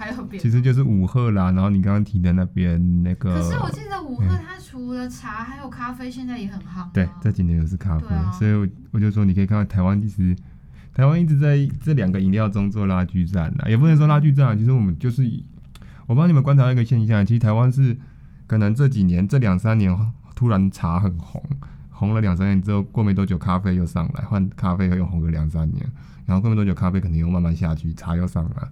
还有别，其实就是五鹤啦。然后你刚刚提的那边那个，可是我记得五鹤它除了茶还有咖啡，现在也很夯。对，这几年也是咖啡，所以我我就说你可以看到台湾其实台湾一直在这两个饮料中做拉锯战啦，也不能说拉锯战啊，其实我们就是我帮你们观察一个现象，其实台湾是可能这几年这两三年突然茶很红。红了两三年之后，过没多久咖啡又上来，换咖啡又红个两三年，然后过没多久咖啡肯定又慢慢下去，茶又上来。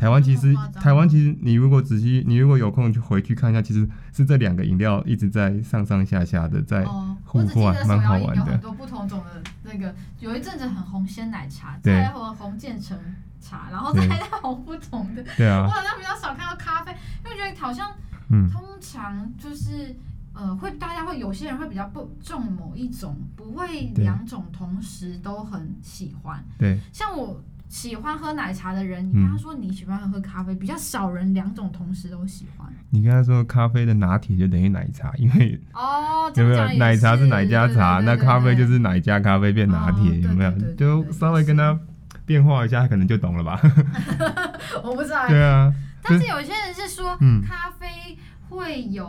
台湾其实，台湾其实你如果仔细，你如果有空就回去看一下，其实是这两个饮料一直在上上下下的在互换，蛮、哦、好玩的。有很多不同种的那个，有一阵子很红鲜奶茶，再来红红渐层茶，然后再来红不同的。对啊。我好像比较少看到咖啡，因为觉得好像，通常就是。呃，会大家会有些人会比较不重某一种，不会两种同时都很喜欢。对，像我喜欢喝奶茶的人，你跟他说你喜欢喝咖啡，嗯、比较少人两种同时都喜欢。你跟他说咖啡的拿铁就等于奶茶，因为哦，*laughs* 有没有奶茶是奶加茶，那咖啡就是奶加咖啡变拿铁，有没有？就稍微跟他变化一下，他可能就懂了吧？我不知道。对啊，但是有些人是说，嗯，咖啡会有。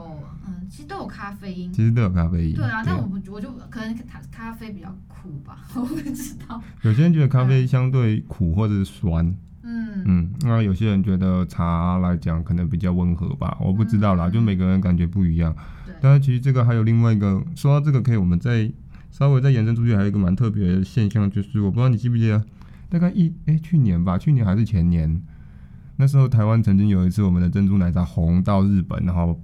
嗯其实都有咖啡因，其实都有咖啡因。对啊，但我不，我就可能咖咖啡比较苦吧，*laughs* 我不知道。有些人觉得咖啡相对苦或者是酸，嗯嗯，那有些人觉得茶来讲可能比较温和吧，我不知道啦，就每个人感觉不一样。对。但是其实这个还有另外一个，说到这个可以，我们再稍微再延伸出去，还有一个蛮特别的现象，就是我不知道你记不记得，大概一哎、欸、去年吧，去年还是前年，那时候台湾曾经有一次我们的珍珠奶茶红到日本，然后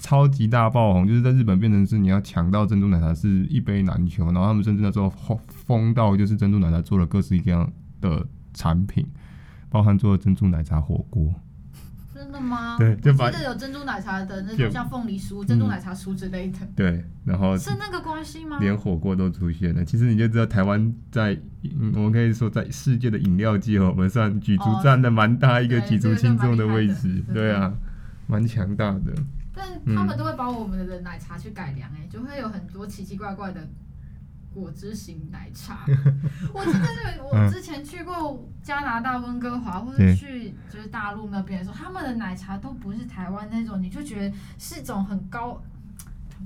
超级大爆红，就是在日本变成是你要抢到珍珠奶茶是一杯难求，然后他们甚至那时候疯到就是珍珠奶茶做了各式各样的产品，包含做了珍珠奶茶火锅。真的吗？对，就把记得有珍珠奶茶的那种像凤梨酥、珍珠奶茶酥之类的。对，然后是那个关系吗？连火锅都出现了。其实你就知道，台湾在，嗯，我们可以说在世界的饮料界，我们算举足占的蛮大一个举足轻重的位置。对啊，蛮强大的。但他们都会把我们的奶茶去改良，哎，就会有很多奇奇怪怪的。果汁型奶茶，*laughs* 我真的是我之前去过加拿大温哥华，或者去就是大陆那边的时候，他们的奶茶都不是台湾那种，你就觉得是一种很高，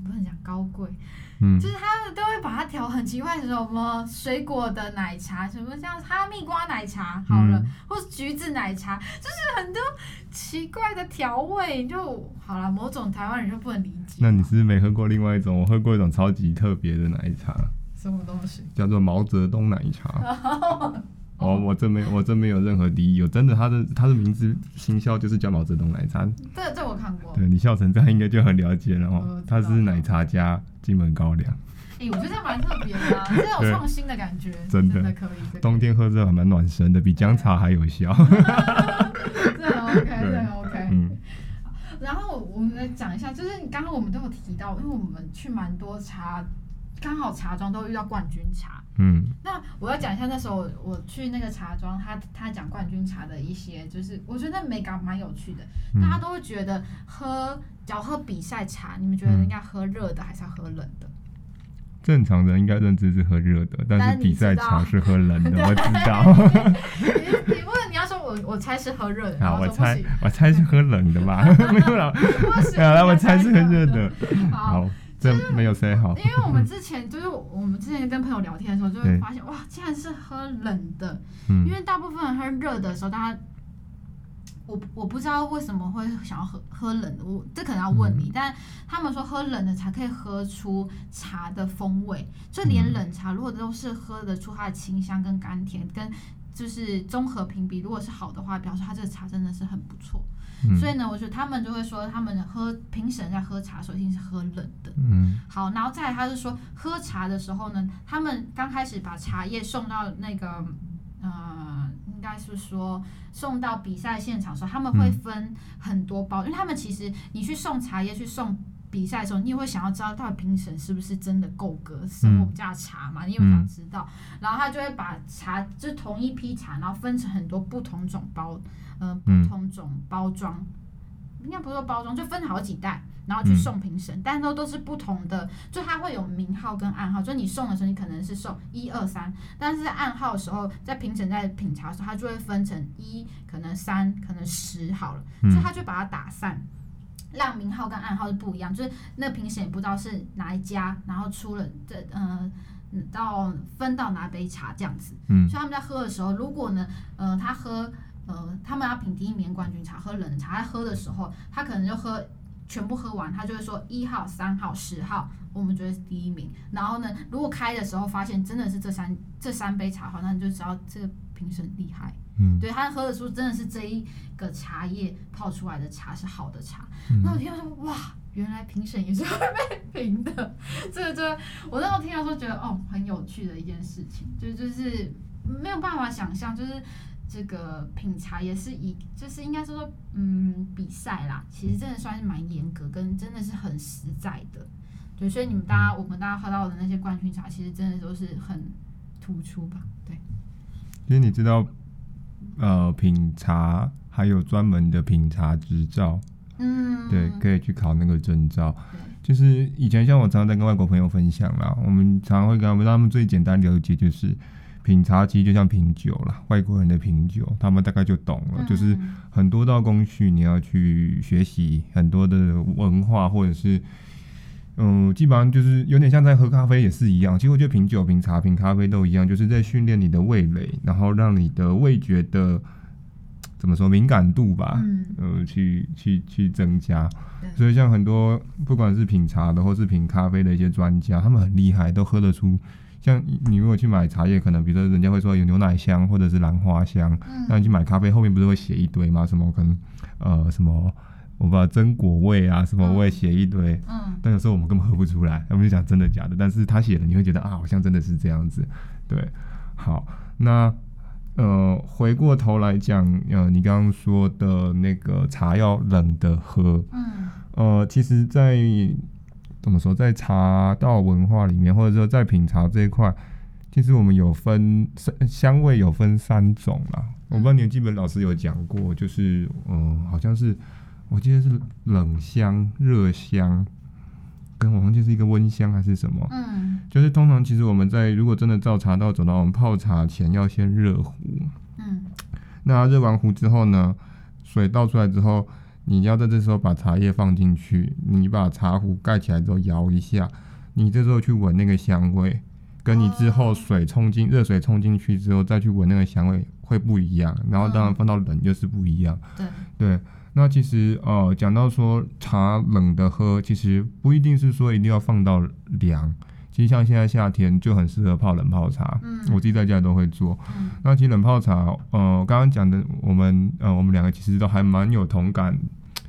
不能讲高贵，嗯，就是他们都会把它调很奇怪，什么水果的奶茶，什么像哈密瓜奶茶，好了，或是橘子奶茶，就是很多奇怪的调味，就好了，某种台湾人就不能理解。那你是不是没喝过另外一种？我喝过一种超级特别的奶茶。什么东西？叫做毛泽东奶茶。*laughs* 哦，我这没，我真没有任何敌意。有真的，他的他的名字行销就是叫毛泽东奶茶。这这我看过。对，你笑成这样，应该就很了解了哦。它是奶茶加金门高粱。哎，我觉得蛮特别的，啊 *laughs* 这有创新的感觉。真的可以。冬天喝这还蛮暖身的，比姜茶还有效。*laughs* 这很 OK，这很 OK。嗯。然后我们来讲一下，就是刚刚我们都有提到，因为我们去蛮多茶。刚好茶庄都遇到冠军茶，嗯，那我要讲一下那时候我去那个茶庄，他他讲冠军茶的一些，就是我觉得美感蛮有趣的，嗯、大家都会觉得喝，只要喝比赛茶，你们觉得应该喝热的还是要喝冷的？正常人应该认知是喝热的，但是比赛茶是喝冷的，*laughs* 我知道。*laughs* 你你问你要说我我猜是喝热的，好，我猜我猜是喝冷的吧，*laughs* 没有了，好来我猜是喝热的，好。这没有谁好，因为我们之前就是我们之前跟朋友聊天的时候，就会发现哇，竟然是喝冷的。因为大部分人喝热的时候，大家我我不知道为什么会想要喝喝冷的，我这可能要问你。但他们说喝冷的才可以喝出茶的风味，就连冷茶如果都是喝得出它的清香跟甘甜，跟就是综合评比，如果是好的话，表示它这个茶真的是很不错。嗯、所以呢，我觉得他们就会说，他们喝评审在喝茶的时候一定是喝冷的。嗯，好，然后再来他是说，喝茶的时候呢，他们刚开始把茶叶送到那个，呃，应该是说送到比赛现场的时候，他们会分很多包，嗯、因为他们其实你去送茶叶去送比赛的时候，你也会想要知道到底评审是不是真的够格审我们家的茶嘛？你也会想知道，嗯、然后他就会把茶就是同一批茶，然后分成很多不同种包。呃，不同种包装，嗯、应该不是说包装，就分好几袋，然后去送评审，嗯、但都都是不同的，就它会有名号跟暗号，就你送的时候，你可能是送一二三，但是在暗号的时候，在评审在品茶的时候，它就会分成一，可能三，可能十好了，所以他就把它打散，让名号跟暗号是不一样，就是那评审也不知道是哪一家，然后出了这呃，到分到哪杯茶这样子，嗯，所以他们在喝的时候，如果呢，呃，他喝。呃，他们要品第一名冠军茶，喝冷茶，他喝的时候，他可能就喝全部喝完，他就会说一号、三号、十号，我们觉得是第一名。然后呢，如果开的时候发现真的是这三这三杯茶好，那你就知道这个评审厉害。嗯，对，他喝的时候真的是这一个茶叶泡出来的茶是好的茶。嗯、那我听到说哇，原来评审也是会被评的。这个这个，我那时候听到说觉得哦，很有趣的一件事情，就就是没有办法想象，就是。这个品茶也是以，就是应该说说，嗯，比赛啦，其实真的算是蛮严格，跟真的是很实在的，对，所以你们大家，我们大家喝到的那些冠军茶，其实真的都是很突出吧，对。其实你知道，呃，品茶还有专门的品茶执照，嗯，对，可以去考那个证照。就是以前像我常常在跟外国朋友分享啦，我们常常会跟他们，让他们最简单了解就是。品茶其实就像品酒啦，外国人的品酒，他们大概就懂了。嗯、就是很多道工序你要去学习，很多的文化或者是，嗯，基本上就是有点像在喝咖啡也是一样。其实我觉得品酒、品茶、品咖啡都一样，就是在训练你的味蕾，然后让你的味觉的怎么说敏感度吧，嗯，呃，去去去增加。所以像很多不管是品茶的或是品咖啡的一些专家，他们很厉害，都喝得出。像你如果去买茶叶，可能比如说人家会说有牛奶香或者是兰花香，嗯、那你去买咖啡后面不是会写一堆吗？什么可能呃什么我不知道榛果味啊什么味写一堆，嗯，但有时候我们根本喝不出来，*laughs* 我们就讲真的假的，但是他写的你会觉得啊好像真的是这样子，对，好，那呃回过头来讲，呃你刚刚说的那个茶要冷的喝，嗯，呃其实在。怎么说，在茶道文化里面，或者说在品茶这一块，其实我们有分香味有分三种啦。我不知道年纪本老师有讲过，就是嗯，好像是我记得是冷香、热香，跟我忘记是一个温香还是什么。嗯，就是通常其实我们在如果真的照茶道走到，我们泡茶前要先热壶。嗯，那热完壶之后呢，水倒出来之后。你要在这时候把茶叶放进去，你把茶壶盖起来之后摇一下，你这时候去闻那个香味，跟你之后水冲进热水冲进去之后再去闻那个香味会不一样。然后当然放到冷就是不一样。对对，那其实呃讲到说茶冷的喝，其实不一定是说一定要放到凉。其实像现在夏天就很适合泡冷泡茶，嗯，我自己在家都会做。嗯，那其实冷泡茶，呃，刚刚讲的我们，呃，我们两个其实都还蛮有同感，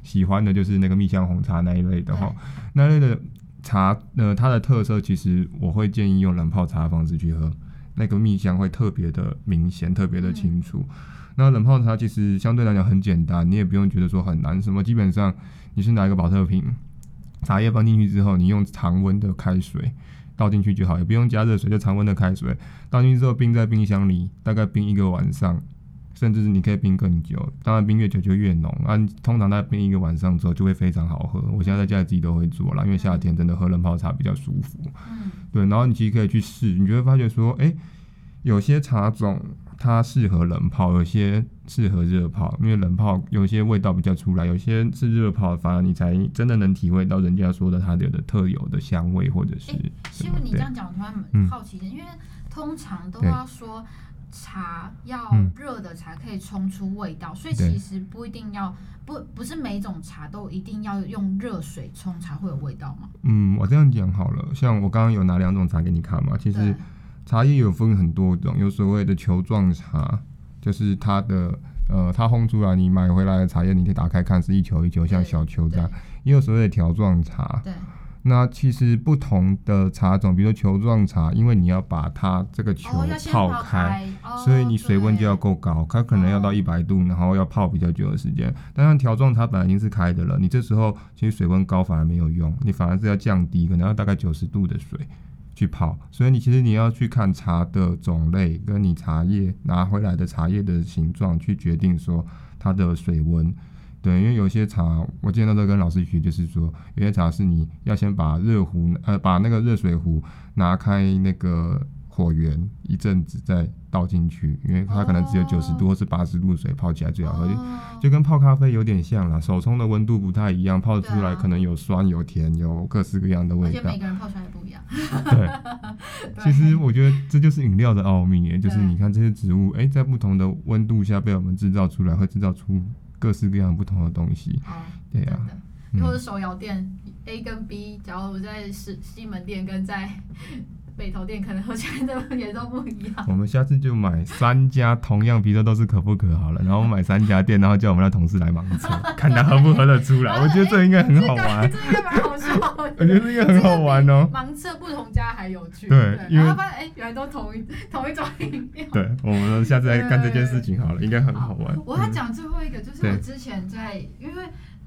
喜欢的就是那个蜜香红茶那一类的哈。那类的茶，呃，它的特色其实我会建议用冷泡茶的方式去喝，那个蜜香会特别的明显，特别的清楚。嗯，那冷泡茶其实相对来讲很简单，你也不用觉得说很难什么，基本上你是拿一个保特瓶，茶叶放进去之后，你用常温的开水。倒进去就好，也不用加热水，就常温的开水倒进去之后，冰在冰箱里，大概冰一个晚上，甚至是你可以冰更久。当然冰越久就越浓。啊，通常它冰一个晚上之后就会非常好喝。我现在在家里自己都会做了，因为夏天真的喝冷泡茶比较舒服。嗯，对。然后你其实可以去试，你就会发觉说，哎、欸，有些茶种。它适合冷泡，有些适合热泡，因为冷泡有些味道比较出来，有些是热泡，反而你才真的能体会到人家说的它的特有的香味或者是。哎、欸，师傅，你这样讲，我突然好奇的，嗯、因为通常都要说茶要热的才可以冲出味道，所以其实不一定要不不是每种茶都一定要用热水冲才会有味道吗？嗯，我这样讲好了，像我刚刚有拿两种茶给你看嘛，其实。茶叶有分很多种，有所谓的球状茶，就是它的呃，它烘出来，你买回来的茶叶，你可以打开看，是一球一球像小球这样。也有所谓的条状茶。对。那其实不同的茶种，比如说球状茶，因为你要把它这个球泡开，泡开哦、所以你水温就要够高，它可能要到一百度，然后要泡比较久的时间。但像条状茶本来已经是开的了，你这时候其实水温高反而没有用，你反而是要降低，可能要大概九十度的水。去泡，所以你其实你要去看茶的种类，跟你茶叶拿回来的茶叶的形状，去决定说它的水温。对，因为有些茶，我今天都在跟老师学，就是说有些茶是你要先把热壶，呃，把那个热水壶拿开那个。火源一阵子再倒进去，因为它可能只有九十度或是八十度水泡起来最好喝，就跟泡咖啡有点像啦。手冲的温度不太一样，泡出来可能有酸、有甜、有各式各样的味道。而且每个人泡出来也不一样。对，*laughs* 其实我觉得这就是饮料的奥秘，就是你看这些植物，哎，在不同的温度下被我们制造出来，会制造出各式各样不同的东西。对呀，或者手摇店 A 跟 B，假如我在西西门店跟在。北投店可能喝起来的 *laughs* 也都不一样。我们下次就买三家同样，比如说都是可不可好了，然后买三家店，然后叫我们的同事来盲测，*laughs* 看他喝不喝得出来。我觉得这应该很好玩，这应该蛮好笑。我觉得这应该很好玩哦。盲测不同家还有趣。对，因为发现哎，原来都同一 *laughs* 同一种饮料。对，我们下次来干这件事情好了，应该很好玩。我要讲最后一个，就是我之前在因为。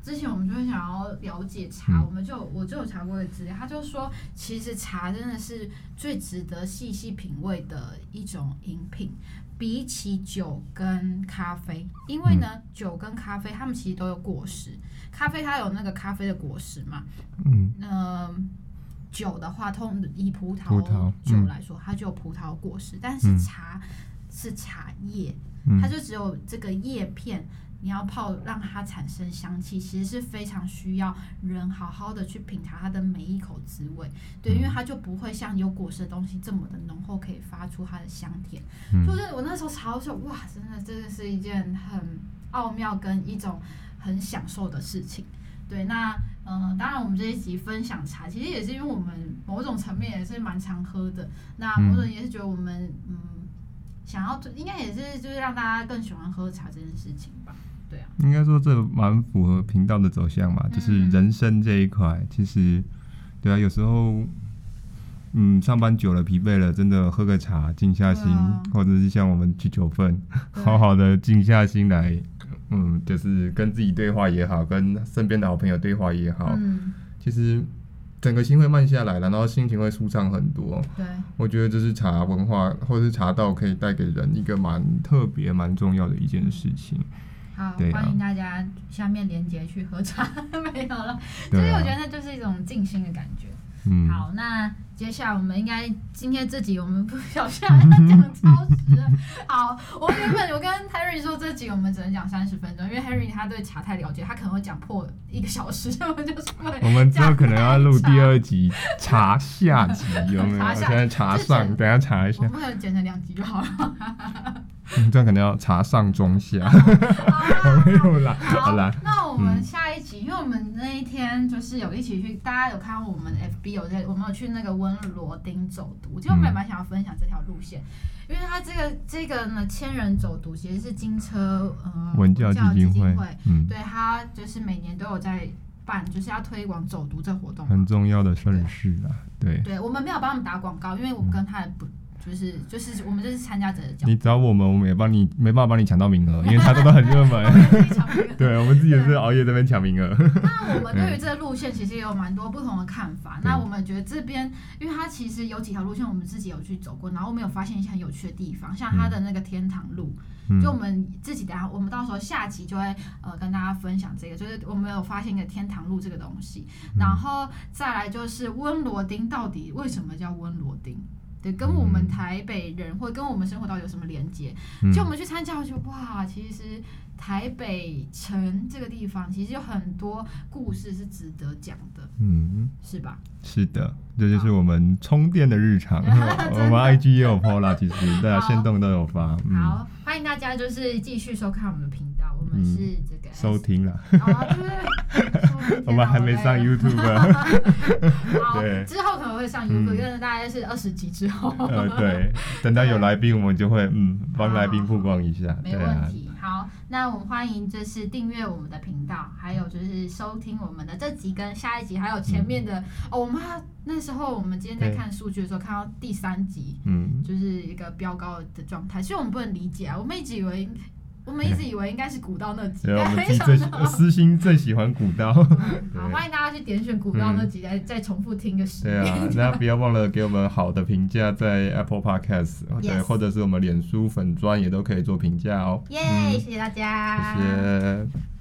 之前我们就会想要了解茶，我们就我就有查过的资料，他就说，其实茶真的是最值得细细品味的一种饮品，比起酒跟咖啡，因为呢，酒跟咖啡它们其实都有果实，咖啡它有那个咖啡的果实嘛，嗯，那酒的话，通以葡萄酒来说，它就有葡萄果实，但是茶是茶叶，它就只有这个叶片。你要泡让它产生香气，其实是非常需要人好好的去品尝它的每一口滋味，对，因为它就不会像有果实的东西这么的浓厚，可以发出它的香甜。就是我那时候尝的时候，哇，真的真的是一件很奥妙跟一种很享受的事情。对，那嗯、呃，当然我们这一集分享茶，其实也是因为我们某种层面也是蛮常喝的，那某种也是觉得我们嗯想要应该也是就是让大家更喜欢喝茶这件事情吧。对啊，应该说这蛮符合频道的走向嘛，就是人生这一块，其实对啊，有时候。嗯，上班久了疲惫了，真的喝个茶静下心，啊、或者是像我们去九份，好好的静下心来，嗯，就是跟自己对话也好，跟身边的好朋友对话也好，嗯、其实整个心会慢下来，然后心情会舒畅很多。对，我觉得这是茶文化或者是茶道可以带给人一个蛮特别、蛮重要的一件事情。好，对啊、欢迎大家下面连接去喝茶，*laughs* 没有了，所以我觉得那就是一种静心的感觉。嗯，好，那。接下来我们应该今天这集我们不小心要讲超时了。*laughs* 好，我原本我跟 Harry 说这集我们只能讲三十分钟，因为 Harry 他对茶太了解，他可能会讲破一个小时，我们就是会。我们之后可能要录第二集茶下集，有没有？*laughs* 现在茶上，等下查一下。我们可能剪成两集就好了。*laughs* 嗯，这样可能要茶上中下。没有啦，好啦。那我们下一集，因为我们那一天就是有一起去，大家有看到我们 FB 有在，我们有去那个温罗丁走读。其实我们也蛮想要分享这条路线，因为它这个这个呢，千人走读其实是金车呃文教基金会，嗯，对，它就是每年都有在办，就是要推广走读这活动，很重要的盛事啊。对，对，我们没有帮他们打广告，因为我们跟他也不。就是就是我们就是参加者的角度，你找我们，我们也帮你没办法帮你抢到名额，因为他真的很热门。*laughs* *laughs* 对，我们自己也是熬夜这边抢名额。*laughs* 那我们对于这个路线其实也有蛮多不同的看法。那我们觉得这边，因为它其实有几条路线，我们自己有去走过，然后我们有发现一些很有趣的地方，像它的那个天堂路，就我们自己等下，我们到时候下集就会呃跟大家分享这个，就是我们有发现一个天堂路这个东西，然后再来就是温罗丁到底为什么叫温罗丁？对，跟我们台北人或者跟我们生活到底有什么连接？嗯、就我们去参加，我觉得哇，其实台北城这个地方其实有很多故事是值得讲的，嗯，是吧？是的，这就是我们充电的日常。*laughs* 好我们 IG 也有 PO 啦，其实大家限动都有发。嗯、好，欢迎大家就是继续收看我们的频道，我们是这个、嗯、收听了。哦、*laughs* 我们还没上 YouTube。*laughs* 好，对之后可能会上 YouTube，因为、嗯、大概是二十集之后。呃，对，等到有来宾，我们就会嗯帮来宾曝光一下。没问题。好，那我们欢迎就是订阅我们的频道，还有就是收听我们的这集跟下一集，还有前面的、嗯、哦。我们那时候我们今天在看数据的时候，看到第三集，嗯，就是一个飙高的状态，其实我们不能理解啊，我们一直以为。我们一直以为应该是古道那集，对，我们最私心最喜欢古道。*laughs* 好，欢迎大家去点选古道那集，再再重复听个十遍。对啊，大家不要忘了给我们好的评价，在 Apple Podcast，对，或者是我们脸书粉砖也都可以做评价哦。耶，谢谢大家，谢谢。